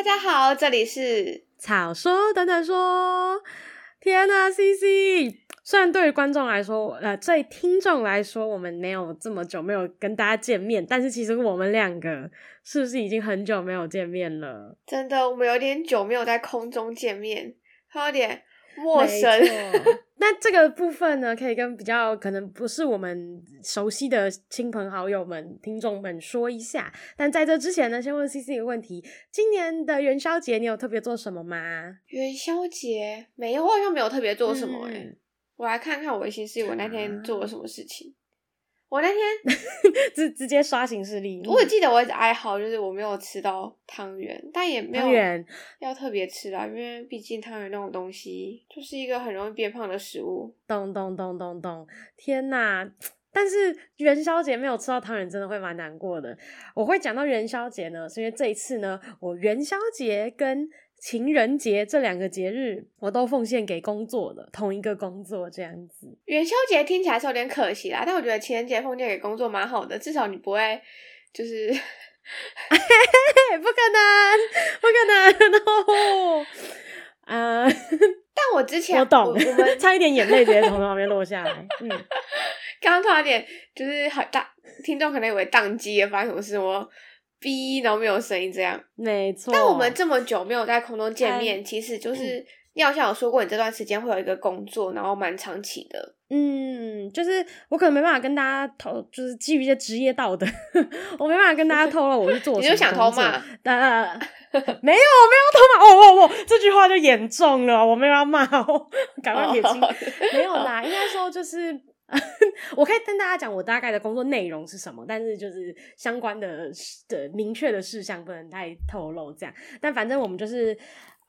大家好，这里是草说等等说。天呐，CC，虽然对于观众来说，呃，对听众来说，我们没有这么久没有跟大家见面，但是其实我们两个是不是已经很久没有见面了？真的，我们有点久没有在空中见面，还有点。陌生，那这个部分呢，可以跟比较可能不是我们熟悉的亲朋好友们、听众们说一下。但在这之前呢，先问 CC 一个问题：今年的元宵节你有特别做什么吗？元宵节没有，我好像没有特别做什么哎、欸。嗯、我来看看我的行事，我那天做了什么事情。我那天 直直接刷形式力，我也记得我一直哀嚎，就是我没有吃到汤圆，但也没有要特别吃啦，因为毕竟汤圆那种东西就是一个很容易变胖的食物。咚咚咚咚咚，天哪！但是元宵节没有吃到汤圆，真的会蛮难过的。我会讲到元宵节呢，是因为这一次呢，我元宵节跟情人节这两个节日，我都奉献给工作的同一个工作这样子。元宵节听起来是有点可惜啦，但我觉得情人节奉献给工作蛮好的，至少你不会就是，不可能，不可能哦。啊！但我之前我懂，我，我们 差一点眼泪直接从旁边落下来。嗯，刚刚突然点就是好大，听众可能以为宕机了，发生什么事我。哔，然后没有声音，这样没错。但我们这么久没有在空中见面，嗯、其实就是你好像有说过，你这段时间会有一个工作，然后蛮长期的。嗯，就是我可能没办法跟大家透，就是基于一些职业道德，我没办法跟大家透露我是做什么。你就想偷骂？呃，没有，没有偷骂。哦哦哦，这句话就严重了，我没有要骂哦，赶快撇清。没有啦，应该说就是。我可以跟大家讲我大概的工作内容是什么，但是就是相关的的明确的事项不能太透露这样。但反正我们就是。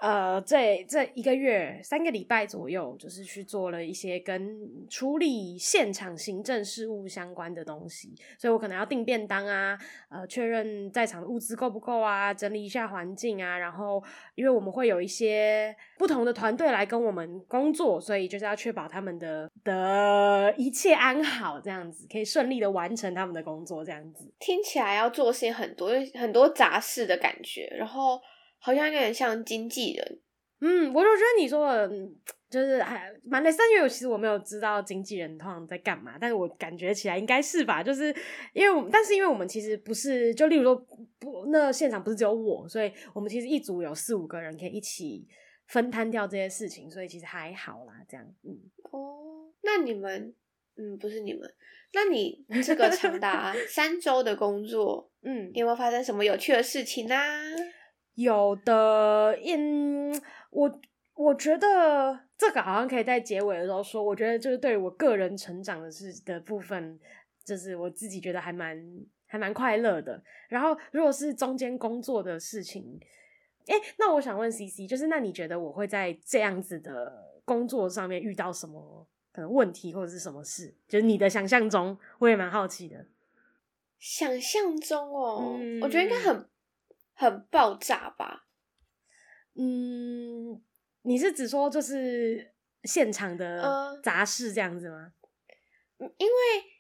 呃，这这一个月三个礼拜左右，就是去做了一些跟处理现场行政事务相关的东西，所以我可能要订便当啊，呃，确认在场的物资够不够啊，整理一下环境啊，然后因为我们会有一些不同的团队来跟我们工作，所以就是要确保他们的的一切安好，这样子可以顺利的完成他们的工作，这样子听起来要做事情很多很多杂事的感觉，然后。好像有点像经纪人，嗯，我就觉得你说的，就是还蛮累。三月，其实我没有知道经纪人通常在干嘛，但是我感觉起来应该是吧，就是因为我们，但是因为我们其实不是，就例如说不，那现场不是只有我，所以我们其实一组有四五个人可以一起分摊掉这些事情，所以其实还好啦，这样，嗯，哦，那你们，嗯，不是你们，那你这个长达 三周的工作，嗯，你有没有发生什么有趣的事情呢？有的，嗯，我我觉得这个好像可以在结尾的时候说。我觉得就是对于我个人成长的是的部分，就是我自己觉得还蛮还蛮快乐的。然后如果是中间工作的事情，哎，那我想问 CC，就是那你觉得我会在这样子的工作上面遇到什么可能问题或者是什么事？就是你的想象中，我也蛮好奇的。想象中哦，嗯，我觉得应该很。很爆炸吧？嗯，你是指说就是现场的杂事这样子吗？嗯，因为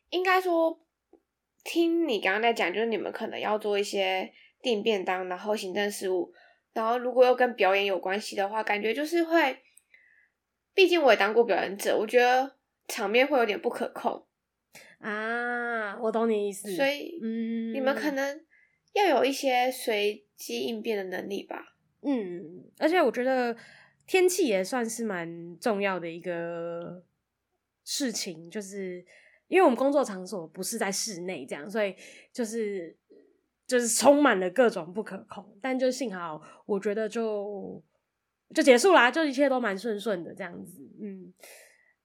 应该说，听你刚刚在讲，就是你们可能要做一些订便当，然后行政事务，然后如果又跟表演有关系的话，感觉就是会，毕竟我也当过表演者，我觉得场面会有点不可控啊。我懂你意思，所以嗯，你们可能。要有一些随机应变的能力吧。嗯，而且我觉得天气也算是蛮重要的一个事情，就是因为我们工作场所不是在室内，这样，所以就是就是充满了各种不可控。但就幸好，我觉得就就结束啦，就一切都蛮顺顺的这样子。嗯，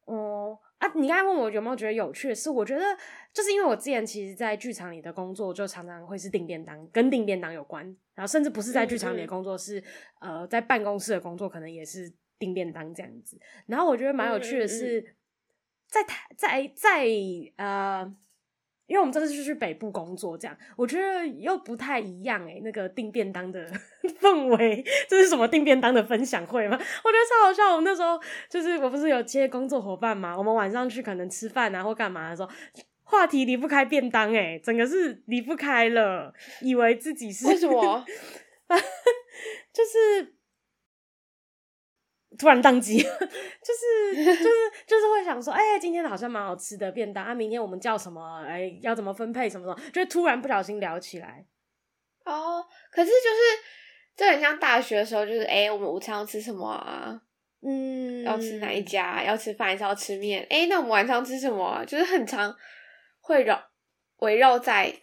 哦。啊，你刚才问我有没有觉得有趣的事？我觉得就是因为我之前其实，在剧场里的工作就常常会是订便当，跟订便当有关。然后甚至不是在剧场里的工作，是呃在办公室的工作，可能也是订便当这样子。然后我觉得蛮有趣的是，在台在在呃。因为我们这次是去北部工作，这样我觉得又不太一样诶、欸、那个订便当的 氛围，这是什么订便当的分享会吗？我觉得超好笑。我们那时候就是我不是有接工作伙伴嘛，我们晚上去可能吃饭啊或干嘛的时候，话题离不开便当诶、欸、整个是离不开了，以为自己是为什么？就是突然宕机，就是就是就是会想说，哎、欸，今天好像蛮好吃的便当啊，明天我们叫什么？哎、欸，要怎么分配什么什么？就突然不小心聊起来。哦，可是就是就很像大学的时候，就是哎、欸，我们午餐要吃什么啊？嗯，要吃哪一家？要吃饭还是要吃面？哎、欸，那我们晚上吃什么啊？就是很常会绕围绕在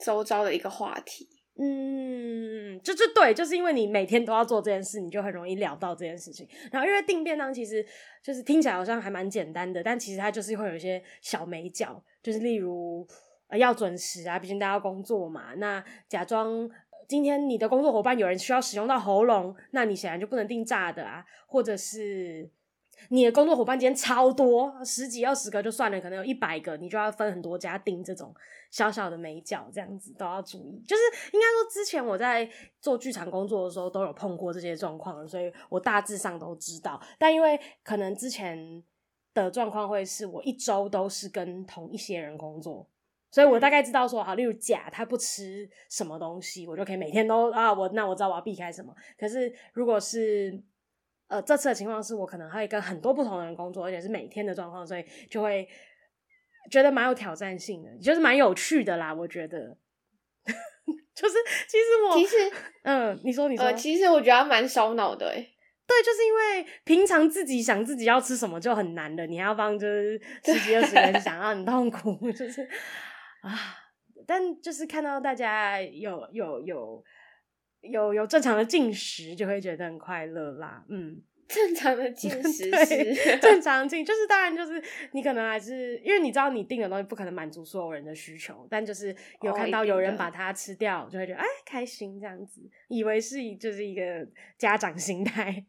周遭的一个话题。嗯，就就对，就是因为你每天都要做这件事，你就很容易聊到这件事情。然后，因为订便当其实就是听起来好像还蛮简单的，但其实它就是会有一些小眉角，就是例如呃要准时啊，毕竟大家要工作嘛。那假装今天你的工作伙伴有人需要使用到喉咙，那你显然就不能订炸的啊，或者是。你的工作伙伴今天超多，十几二十个就算了，可能有一百个，你就要分很多家订这种小小的美角，这样子都要注意。就是应该说，之前我在做剧场工作的时候都有碰过这些状况，所以我大致上都知道。但因为可能之前的状况会是我一周都是跟同一些人工作，所以我大概知道说，好，例如甲他不吃什么东西，我就可以每天都啊，我那我知道我要避开什么。可是如果是呃，这次的情况是我可能会跟很多不同的人工作，而且是每天的状况，所以就会觉得蛮有挑战性的，就是蛮有趣的啦。我觉得，就是其实我其实，嗯，你说你说，呃，其实我觉得蛮烧脑的，诶对，就是因为平常自己想自己要吃什么就很难的，你还要帮就是十几二十人想，要很痛苦，就是啊，但就是看到大家有有有。有有有正常的进食，就会觉得很快乐啦。嗯，正常的进 食是 正常进，就是当然就是你可能还是因为你知道你订的东西不可能满足所有人的需求，但就是有看到有人把它吃掉，哦、就会觉得哎开心这样子，以为是就是一个家长心态。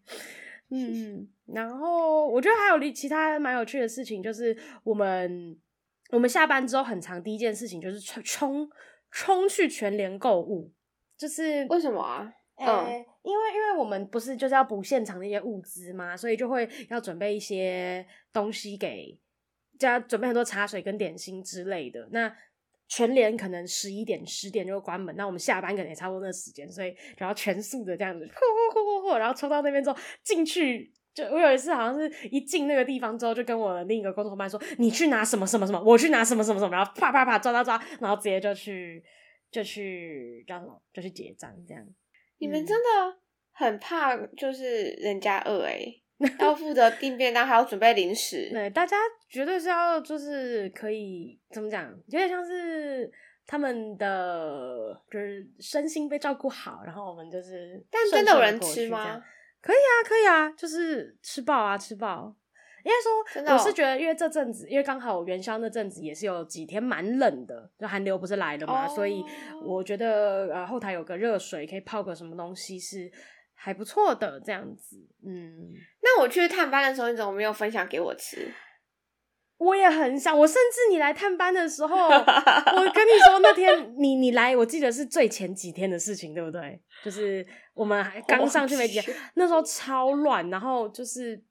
嗯，然后我觉得还有其他蛮有趣的事情，就是我们我们下班之后很长第一件事情就是冲冲冲去全联购物。就是为什么啊？嗯、欸，因为因为我们不是就是要补现场的一些物资嘛，所以就会要准备一些东西给，就要准备很多茶水跟点心之类的。那全联可能十一点十点就会关门，那我们下班可能也差不多那时间，所以就要全速的这样子，呼呼呼呼呼，然后冲到那边之后进去，就我有一次好像是一进那个地方之后，就跟我的另一个工作伙伴说：“你去拿什么什么什么，我去拿什么什么什么。”然后啪啪啪抓抓抓，然后直接就去。就去干什么？就去结账这样。你们真的很怕，就是人家饿哎、欸，要负责订便当，还要准备零食。对，大家绝对是要就是可以怎么讲？有点像是他们的就是身心被照顾好，然后我们就是。但真的有人吃吗？可以啊，可以啊，就是吃饱啊，吃饱。应该说，我是觉得，因为这阵子，因为刚好我元宵那阵子也是有几天蛮冷的，就寒流不是来了嘛，oh. 所以我觉得呃后台有个热水可以泡个什么东西是还不错的这样子。嗯，那我去探班的时候，你怎么没有分享给我吃？我也很想，我甚至你来探班的时候，我跟你说那天 你你来，我记得是最前几天的事情，对不对？就是我们还 刚上去没几天，那时候超乱，然后就是。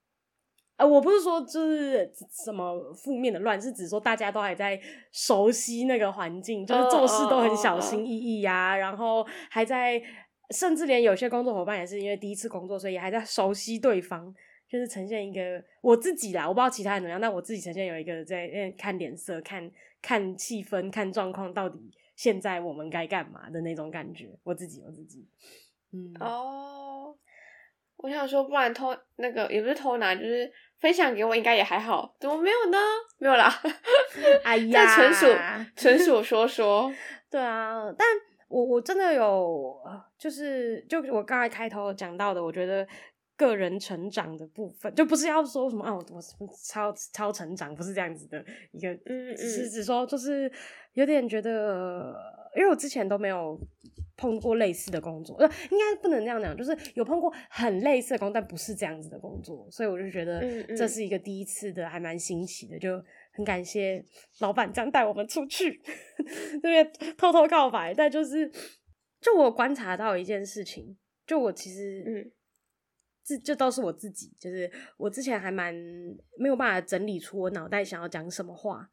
呃，我不是说就是什么负面的乱，是指说大家都还在熟悉那个环境，就是做事都很小心翼翼呀、啊，然后还在，甚至连有些工作伙伴也是因为第一次工作，所以还在熟悉对方，就是呈现一个我自己啦，我不知道其他人怎么样，但我自己呈现有一个在看脸色、看看气氛、看状况，到底现在我们该干嘛的那种感觉，我自己我自己，嗯。哦，我想说，不然偷那个也不是偷拿，就是。分享给我应该也还好，怎么没有呢？没有啦，哎呀，这纯属纯属说说。对啊，但我我真的有，就是就我刚才开头讲到的，我觉得个人成长的部分，就不是要说什么啊，我我超超成长，不是这样子的一个，嗯嗯，只是只说就是有点觉得，因为我之前都没有。碰过类似的工作，呃，应该不能这样讲，就是有碰过很类似的工作，但不是这样子的工作，所以我就觉得这是一个第一次的，还蛮新奇的，就很感谢老板这样带我们出去，这边偷偷告白，但就是，就我观察到一件事情，就我其实，嗯，这这都是我自己，就是我之前还蛮没有办法整理出我脑袋想要讲什么话，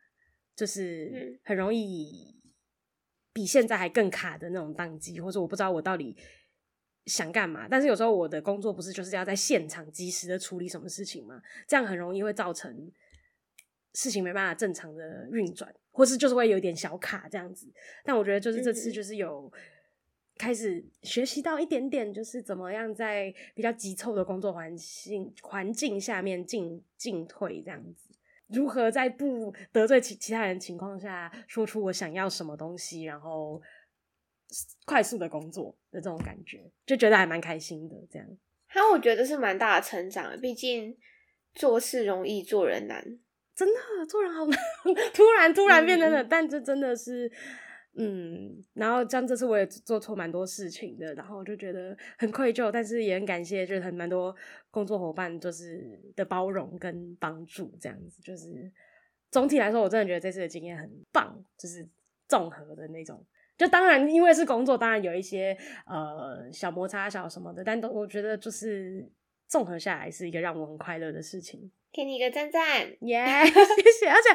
就是很容易。比现在还更卡的那种宕机，或者我不知道我到底想干嘛，但是有时候我的工作不是就是要在现场及时的处理什么事情嘛，这样很容易会造成事情没办法正常的运转，或是就是会有点小卡这样子。但我觉得就是这次就是有开始学习到一点点，就是怎么样在比较急凑的工作环境环境下面进进退这样子，如何在不得罪其其他人情况下说出我想要什么东西，然后。快速的工作的这种感觉，就觉得还蛮开心的。这样，那，我觉得是蛮大的成长。毕竟做事容易，做人难，真的做人好难。突然突然变成了，嗯、但这真的是，嗯。然后像这次我也做错蛮多事情的，然后我就觉得很愧疚，但是也很感谢，就是很蛮多工作伙伴就是的包容跟帮助。这样子，就是总体来说，我真的觉得这次的经验很棒，就是综合的那种。就当然，因为是工作，当然有一些呃小摩擦、小什么的，但都我觉得就是综合下来是一个让我很快乐的事情。给你一个赞赞，耶、yeah！谢谢。而且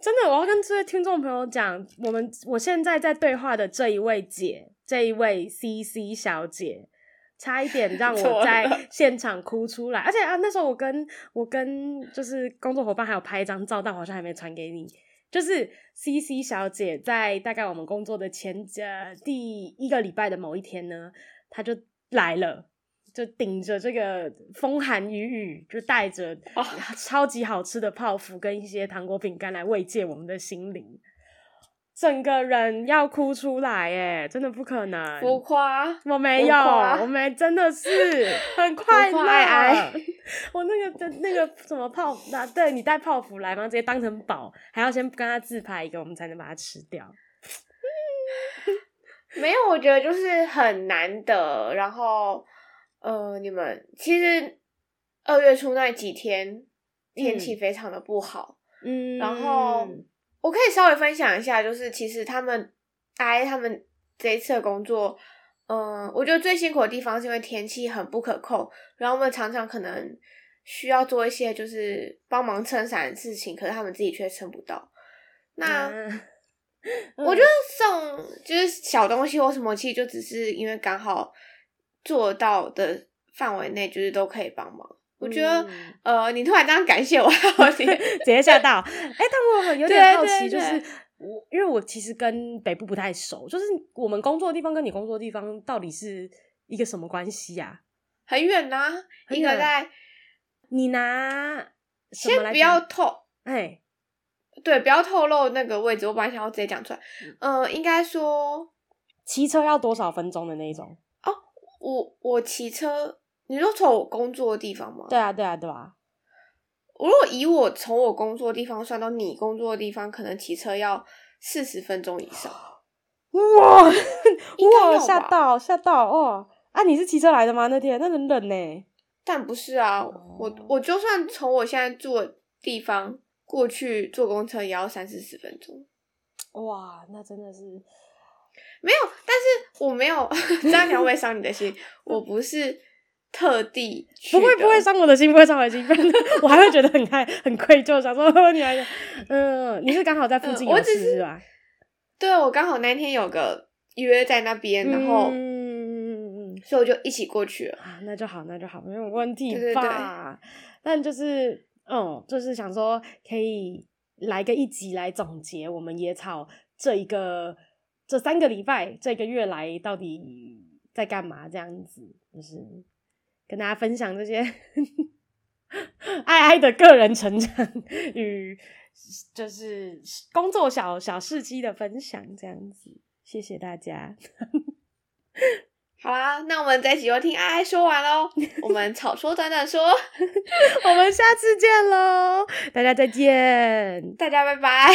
真的，我要跟这位听众朋友讲，我们我现在在对话的这一位姐，这一位 CC 小姐，差一点让我 在现场哭出来。而且啊，那时候我跟我跟就是工作伙伴还有拍一张照，但我好像还没传给你。就是 CC 小姐在大概我们工作的前呃第一个礼拜的某一天呢，她就来了，就顶着这个风寒雨雨，就带着 超级好吃的泡芙跟一些糖果饼干来慰藉我们的心灵。整个人要哭出来耶，真的不可能。浮夸，我没有，我没，真的是 很快乐。我那个的那个什么泡，那对你带泡芙来吗？直接当成宝，还要先跟他自拍一个，我们才能把它吃掉。没有，我觉得就是很难得。然后，呃，你们其实二月初那几天天气非常的不好，嗯，然后。我可以稍微分享一下，就是其实他们哎，他们这一次的工作，嗯，我觉得最辛苦的地方是因为天气很不可控，然后我们常常可能需要做一些就是帮忙撑伞的事情，可是他们自己却撑不到。那、嗯、我觉得送就是小东西或什么，其实就只是因为刚好做到的范围内，就是都可以帮忙。我觉得，呃，你突然这样感谢我，我 直接吓到。哎、欸，但我有点好奇，就是我，因为我其实跟北部不太熟，就是我们工作的地方跟你工作的地方到底是一个什么关系呀？很远呐、啊，一个在你拿先不要透，哎，对，不要透露那个位置。我本来想要直接讲出来，嗯、呃，应该说骑车要多少分钟的那一种？哦，我我骑车。你说从我工作的地方吗？对啊，对啊，对啊。我如果以我从我工作的地方算到你工作的地方，可能骑车要四十分钟以上。哇哇！吓到吓到哦！啊，你是骑车来的吗？那天那很冷呢。但不是啊，我我就算从我现在住的地方过去坐公车，也要三四十分钟。哇，那真的是没有。但是我没有这样讲会伤你的心。我不是。特地 不会不会伤我的心，不会伤我的心，我还会觉得很开很愧疚，想说你来，嗯，你是刚好在附近有事吧？对，我刚好那天有个约在那边，然后嗯嗯嗯，所以我就一起过去了。啊，那就好，那就好，没有问题吧？但就是嗯，就是想说可以来个一集来总结我们野草这一个这三个礼拜这个月来到底在干嘛，这样子就是。跟大家分享这些 爱爱的个人成长与就是工作小小事迹的分享，这样子，谢谢大家。好啦，那我们这一集就听爱爱说完喽。我们草说短短说，我们下次见喽，大家再见，大家拜拜。